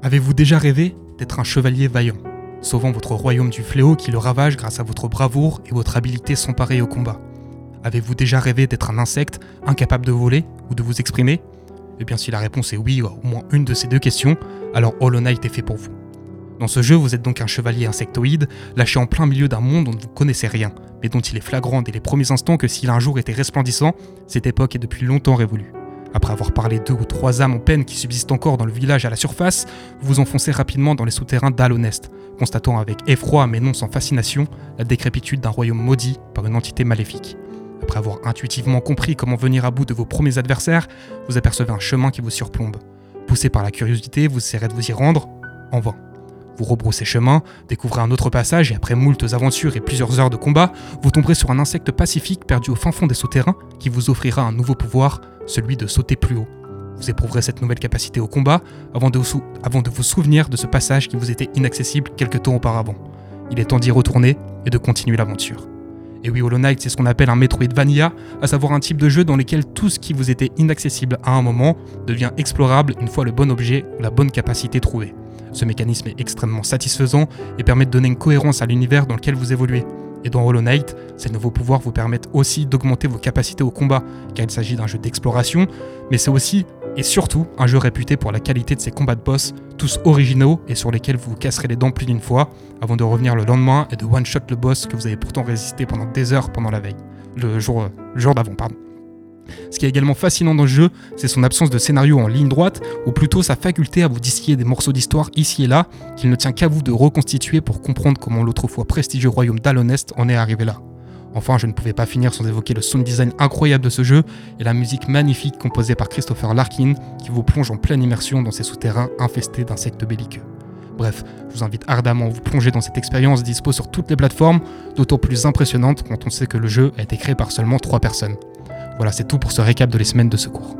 Avez-vous déjà rêvé d'être un chevalier vaillant, sauvant votre royaume du fléau qui le ravage grâce à votre bravoure et votre habileté sans pareil au combat? Avez-vous déjà rêvé d'être un insecte incapable de voler ou de vous exprimer? Eh bien si la réponse est oui, ou au moins une de ces deux questions, alors Hollow Knight est fait pour vous. Dans ce jeu, vous êtes donc un chevalier insectoïde, lâché en plein milieu d'un monde dont vous ne connaissez rien, mais dont il est flagrant dès les premiers instants que s'il un jour était resplendissant, cette époque est depuis longtemps révolue. Après avoir parlé deux ou trois âmes en peine qui subsistent encore dans le village à la surface, vous vous enfoncez rapidement dans les souterrains d'Alonest, constatant avec effroi mais non sans fascination la décrépitude d'un royaume maudit par une entité maléfique. Après avoir intuitivement compris comment venir à bout de vos premiers adversaires, vous apercevez un chemin qui vous surplombe. Poussé par la curiosité, vous essayerez de vous y rendre, en vain. Vous rebroussez chemin, découvrez un autre passage et après moultes aventures et plusieurs heures de combat, vous tomberez sur un insecte pacifique perdu au fin fond des souterrains qui vous offrira un nouveau pouvoir, celui de sauter plus haut. Vous éprouverez cette nouvelle capacité au combat avant de, vous souvenir de ce passage qui vous était inaccessible quelque temps auparavant. Il est temps d'y retourner et de continuer l'aventure. Et oui, Hollow Knight, c'est ce qu'on appelle un Metroidvania, à savoir un type de jeu dans lequel tout ce qui vous était inaccessible à un moment devient explorable une fois le bon objet ou la bonne capacité trouvée. Ce mécanisme est extrêmement satisfaisant et permet de donner une cohérence à l'univers dans lequel vous évoluez. Et dans Hollow Knight, ces nouveaux pouvoirs vous permettent aussi d'augmenter vos capacités au combat, car il s'agit d'un jeu d'exploration, mais c'est aussi et surtout un jeu réputé pour la qualité de ses combats de boss, tous originaux et sur lesquels vous vous casserez les dents plus d'une fois, avant de revenir le lendemain et de one-shot le boss que vous avez pourtant résisté pendant des heures pendant la veille. Le jour, euh, jour d'avant, pardon. Ce qui est également fascinant dans le jeu, c'est son absence de scénario en ligne droite, ou plutôt sa faculté à vous distiller des morceaux d'histoire ici et là, qu'il ne tient qu'à vous de reconstituer pour comprendre comment l'autrefois prestigieux royaume d'Alonest en est arrivé là. Enfin, je ne pouvais pas finir sans évoquer le sound design incroyable de ce jeu et la musique magnifique composée par Christopher Larkin qui vous plonge en pleine immersion dans ces souterrains infestés d'insectes belliqueux. Bref, je vous invite ardemment à vous plonger dans cette expérience dispo sur toutes les plateformes, d'autant plus impressionnante quand on sait que le jeu a été créé par seulement 3 personnes. Voilà, c'est tout pour ce récap de les semaines de secours.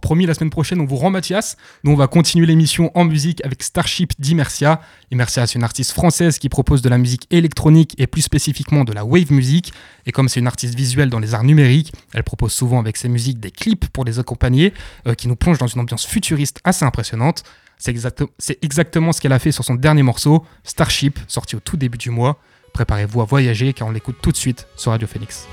Promis, la semaine prochaine, on vous rend Mathias. Nous, on va continuer l'émission en musique avec Starship d'Immersia. Immersia, c'est une artiste française qui propose de la musique électronique et plus spécifiquement de la wave music. Et comme c'est une artiste visuelle dans les arts numériques, elle propose souvent avec ses musiques des clips pour les accompagner, euh, qui nous plongent dans une ambiance futuriste assez impressionnante. C'est exactement ce qu'elle a fait sur son dernier morceau, Starship, sorti au tout début du mois. Préparez-vous à voyager car on l'écoute tout de suite sur Radio Phoenix.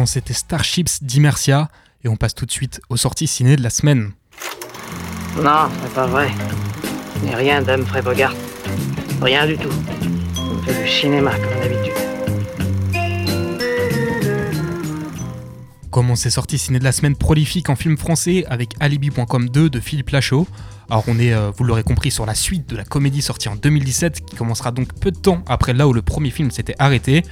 L'instant, c'était Starships d'Immersia et on passe tout de suite aux sorties ciné de la semaine. Non, c'est pas vrai. Rien d'Humphrey Bogart. Rien du tout. On fait du cinéma comme d'habitude. Comment ces sorties ciné de la semaine prolifiques en film français avec Alibi.com 2 de Philippe Lachaud. Alors on est, euh, vous l'aurez compris, sur la suite de la comédie sortie en 2017 qui commencera donc peu de temps après là où le premier film s'était arrêté.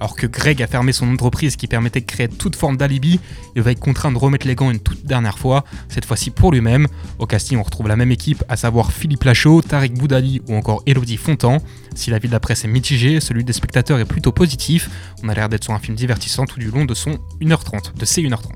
Alors que Greg a fermé son entreprise qui permettait de créer toute forme d'alibi, il va être contraint de remettre les gants une toute dernière fois, cette fois-ci pour lui-même. Au casting on retrouve la même équipe, à savoir Philippe Lachaud, Tarek Boudali ou encore Elodie Fontan. Si la vie de la presse est mitigée, celui des spectateurs est plutôt positif. On a l'air d'être sur un film divertissant tout du long de son 1h30, de ses 1h30.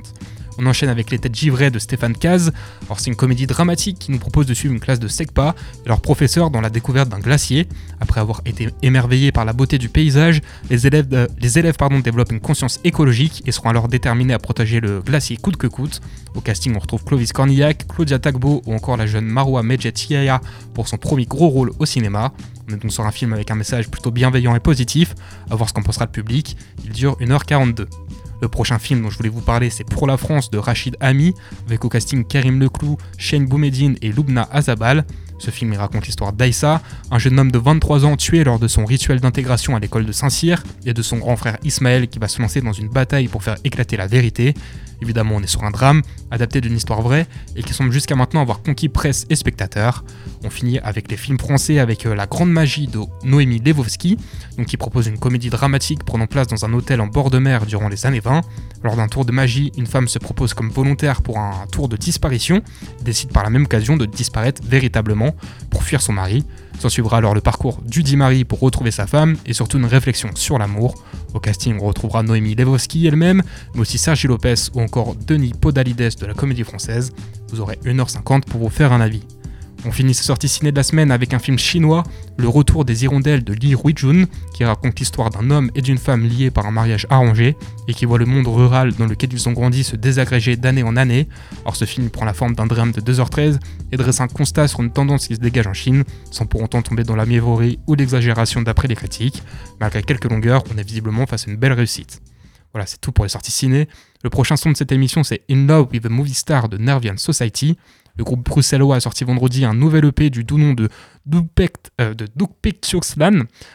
On enchaîne avec Les Têtes Givrées de Stéphane Caz. Alors c'est une comédie dramatique qui nous propose de suivre une classe de SECPA et leur professeur dans la découverte d'un glacier. Après avoir été émerveillés par la beauté du paysage, les élèves, euh, les développent une conscience écologique et seront alors déterminés à protéger le glacier coûte que coûte. Au casting, on retrouve Clovis Cornillac, Claudia Tagbo ou encore la jeune Marwa Medjet pour son premier gros rôle au cinéma. On est donc sur un film avec un message plutôt bienveillant et positif, à voir ce qu'en pensera le public. Il dure 1h42. Le prochain film dont je voulais vous parler, c'est Pour la France de Rachid Ami, avec au casting Karim Leclou, Shane Boumedine et Lubna Azabal. Ce film il raconte l'histoire d'Aïssa, un jeune homme de 23 ans tué lors de son rituel d'intégration à l'école de Saint-Cyr, et de son grand frère Ismaël qui va se lancer dans une bataille pour faire éclater la vérité. Évidemment, on est sur un drame, adapté d'une histoire vraie, et qui semble jusqu'à maintenant avoir conquis presse et spectateurs. On finit avec les films français avec euh, La Grande Magie de Noémie Levovsky, donc qui propose une comédie dramatique prenant place dans un hôtel en bord de mer durant les années 20. Lors d'un tour de magie, une femme se propose comme volontaire pour un tour de disparition, décide par la même occasion de disparaître véritablement pour fuir son mari. S'en suivra alors le parcours du dit mari pour retrouver sa femme et surtout une réflexion sur l'amour. Au casting, on retrouvera Noémie Levovsky elle-même, mais aussi Sergi Lopez ou encore Denis Podalides de la comédie française. Vous aurez 1h50 pour vous faire un avis. On finit ce sortie ciné de la semaine avec un film chinois, Le retour des hirondelles de Li Ruijun, qui raconte l'histoire d'un homme et d'une femme liés par un mariage arrangé et qui voit le monde rural dans lequel ils ont grandi se désagréger d'année en année. Or, ce film prend la forme d'un drame de 2h13 et dresse un constat sur une tendance qui se dégage en Chine, sans pour autant tomber dans la mièvrerie ou l'exagération d'après les critiques. Malgré quelques longueurs, on est visiblement face à une belle réussite. Voilà, c'est tout pour les sorties ciné. Le prochain son de cette émission, c'est In Love with a Movie Star de Nervian Society. Le groupe bruxellois a sorti vendredi un nouvel EP du doux nom de Dupect, euh,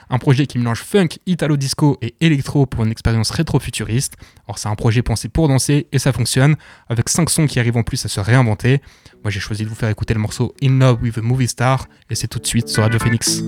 un projet qui mélange funk, italo disco et électro pour une expérience rétro-futuriste. Alors c'est un projet pensé pour danser et ça fonctionne, avec 5 sons qui arrivent en plus à se réinventer. Moi j'ai choisi de vous faire écouter le morceau In Love with a Movie Star et c'est tout de suite sur Radio Phoenix.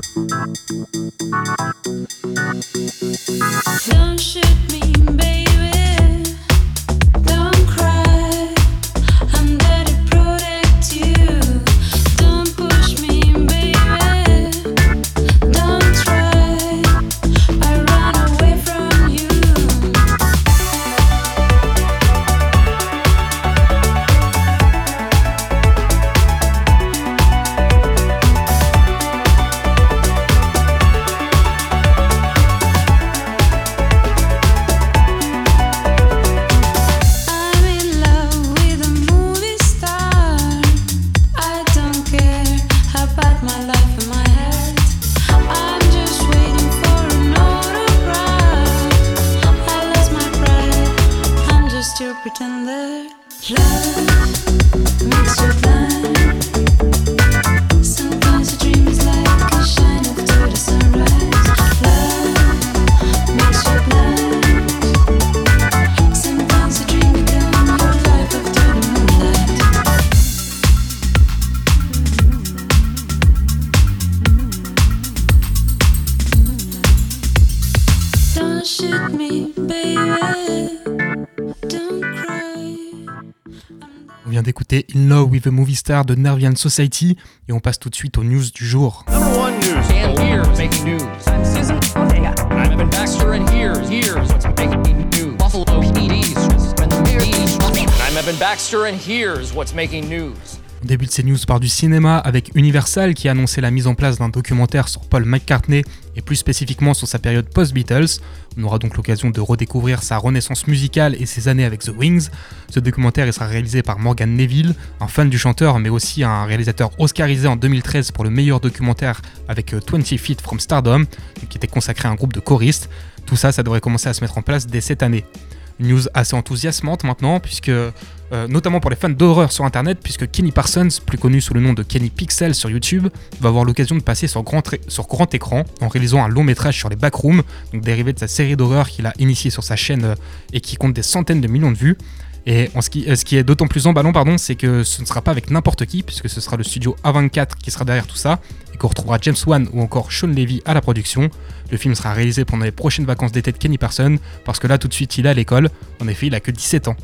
On vient d'écouter In Love with a Movie Star de Nervian Society et on passe tout de suite aux news du jour. Number one news. And here's making news. I'm Evan Baxter, and here's here's what's making news? On débute ces news par du cinéma avec Universal qui a annoncé la mise en place d'un documentaire sur Paul McCartney et plus spécifiquement sur sa période post-Beatles. On aura donc l'occasion de redécouvrir sa renaissance musicale et ses années avec The Wings. Ce documentaire sera réalisé par Morgan Neville, un fan du chanteur mais aussi un réalisateur oscarisé en 2013 pour le meilleur documentaire avec euh, 20 Feet from Stardom qui était consacré à un groupe de choristes. Tout ça, ça devrait commencer à se mettre en place dès cette année. News assez enthousiasmante maintenant, puisque, euh, notamment pour les fans d'horreur sur internet, puisque Kenny Parsons, plus connu sous le nom de Kenny Pixel sur YouTube, va avoir l'occasion de passer sur grand, écran en réalisant un long métrage sur les backrooms, donc dérivé de sa série d'horreur qu'il a initiée sur sa chaîne euh, et qui compte des centaines de millions de vues. Et ce, qui, euh, ce qui est d'autant plus emballant, pardon, c'est que ce ne sera pas avec n'importe qui, puisque ce sera le studio A24 qui sera derrière tout ça, qu'on retrouvera James Wan ou encore Sean Levy à la production. Le film sera réalisé pendant les prochaines vacances d'été de Kenny Parson, parce que là tout de suite il est à l'école, en effet il a que 17 ans.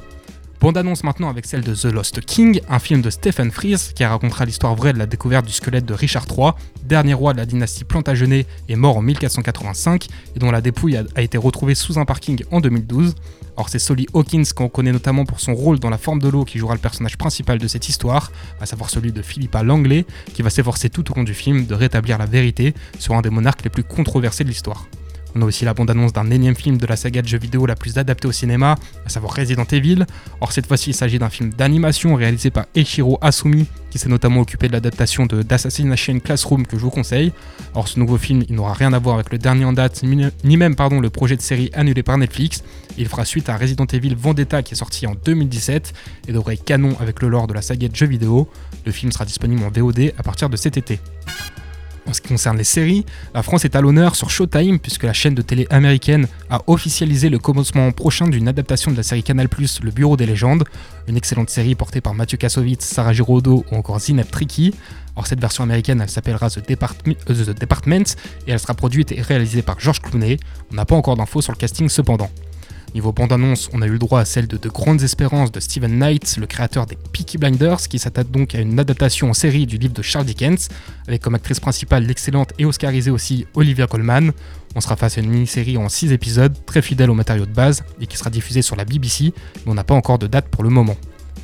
Bande annonce maintenant avec celle de The Lost King, un film de Stephen Frears qui racontera l'histoire vraie de la découverte du squelette de Richard III, dernier roi de la dynastie Plantagenet et mort en 1485, et dont la dépouille a, a été retrouvée sous un parking en 2012. Or c'est Solly Hawkins qu'on connaît notamment pour son rôle dans La forme de l'eau qui jouera le personnage principal de cette histoire, à savoir celui de Philippa Langley, qui va s'efforcer tout au long du film de rétablir la vérité sur un des monarques les plus controversés de l'histoire. On a aussi la bande-annonce d'un énième film de la saga de jeux vidéo la plus adaptée au cinéma, à savoir Resident Evil. Or cette fois-ci il s'agit d'un film d'animation réalisé par Eiichiro Asumi, qui s'est notamment occupé de l'adaptation de d'Assassination Classroom que je vous conseille. Or ce nouveau film il n'aura rien à voir avec le dernier en date, ni même pardon, le projet de série annulé par Netflix. Il fera suite à Resident Evil Vendetta qui est sorti en 2017 et devrait être canon avec le lore de la saga de jeux vidéo. Le film sera disponible en VOD à partir de cet été. En ce qui concerne les séries, la France est à l'honneur sur Showtime puisque la chaîne de télé américaine a officialisé le commencement prochain d'une adaptation de la série Canal+, Le Bureau des légendes, une excellente série portée par Mathieu Kassovitz, Sarah Giraudot ou encore Zineb Tricky. Alors cette version américaine, elle s'appellera euh, The Department et elle sera produite et réalisée par George Clooney. On n'a pas encore d'infos sur le casting cependant. Niveau bande-annonce, on a eu le droit à celle de De Grandes Espérances de Stephen Knight, le créateur des Peaky Blinders, qui s'attaque donc à une adaptation en série du livre de Charles Dickens, avec comme actrice principale l'excellente et oscarisée aussi Olivia Colman. On sera face à une mini-série en 6 épisodes, très fidèle au matériau de base, et qui sera diffusée sur la BBC, mais on n'a pas encore de date pour le moment.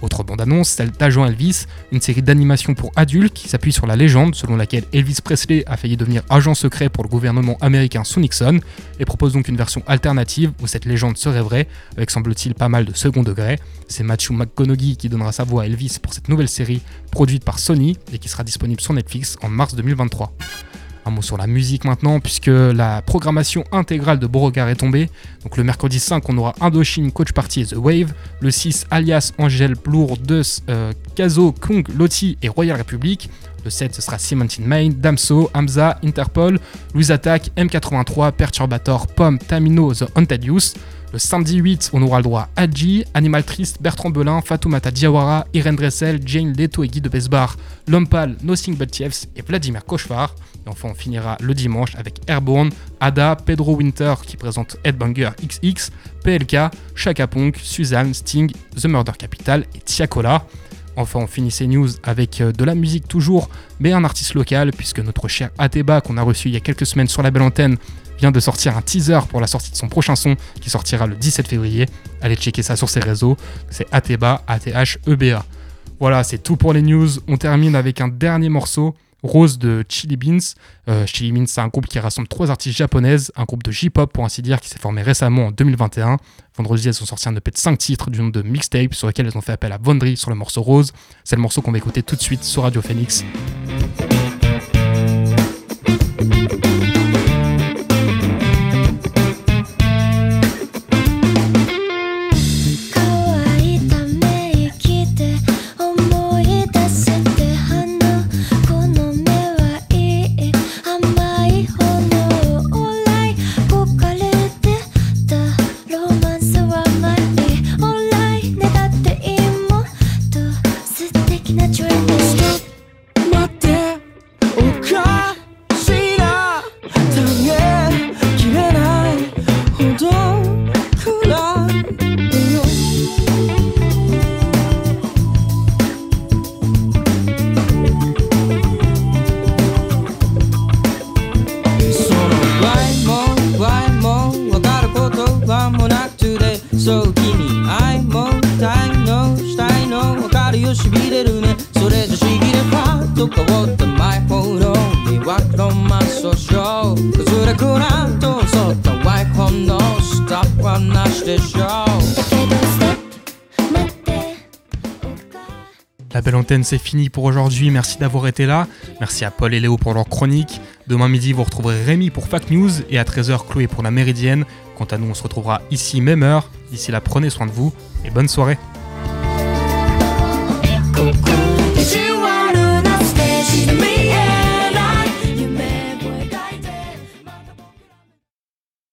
Autre bande-annonce, celle d'Agent Elvis, une série d'animation pour adultes qui s'appuie sur la légende selon laquelle Elvis Presley a failli devenir agent secret pour le gouvernement américain sous Nixon, et propose donc une version alternative où cette légende serait vraie, avec semble-t-il pas mal de second degré. C'est Matthew McConaughey qui donnera sa voix à Elvis pour cette nouvelle série produite par Sony et qui sera disponible sur Netflix en mars 2023. Un mot sur la musique maintenant, puisque la programmation intégrale de Beauregard est tombée. Donc le mercredi 5, on aura Indochine, Coach Party et The Wave. Le 6, Alias, Angel, Blour, Deus, euh, Kazo, Kung, Loti et Royal Republic. Le 7, ce sera Seventeen Main, Damso, Hamza, Interpol, Louise Attack, M83, Perturbator, Pomme, Tamino, The Haunted Youth. Le samedi 8, on aura le droit à Adji, Animal Triste, Bertrand Belin, Fatoumata Diawara, Irene Dressel, Jane Leto et Guy de Besbar, Lompal, Nothing But Thieves et Vladimir Cauchemar. Et enfin, on finira le dimanche avec Airborne, Ada, Pedro Winter qui présente Headbanger XX, PLK, Chaka Ponk, Suzanne, Sting, The Murder Capital et Tiakola. Enfin, on finit ces news avec euh, de la musique toujours, mais un artiste local, puisque notre cher Ateba, qu'on a reçu il y a quelques semaines sur la belle antenne, vient de sortir un teaser pour la sortie de son prochain son qui sortira le 17 février. Allez checker ça sur ses réseaux. C'est Ateba, A-T-H-E-B-A. Voilà, c'est tout pour les news. On termine avec un dernier morceau. Rose de Chili Beans. Euh, Chili Beans, c'est un groupe qui rassemble trois artistes japonaises, un groupe de J-pop pour ainsi dire, qui s'est formé récemment en 2021. Vendredi, elles ont sorti un EP de 5 titres du nom de Mixtape, sur lequel elles ont fait appel à Vondry sur le morceau Rose. C'est le morceau qu'on va écouter tout de suite sur Radio Phoenix. c'est fini pour aujourd'hui. Merci d'avoir été là. Merci à Paul et Léo pour leur chronique. Demain midi, vous retrouverez Rémi pour Fact News et à 13h, Chloé pour la Méridienne. Quant à nous, on se retrouvera ici, même heure. D'ici là, prenez soin de vous et bonne soirée.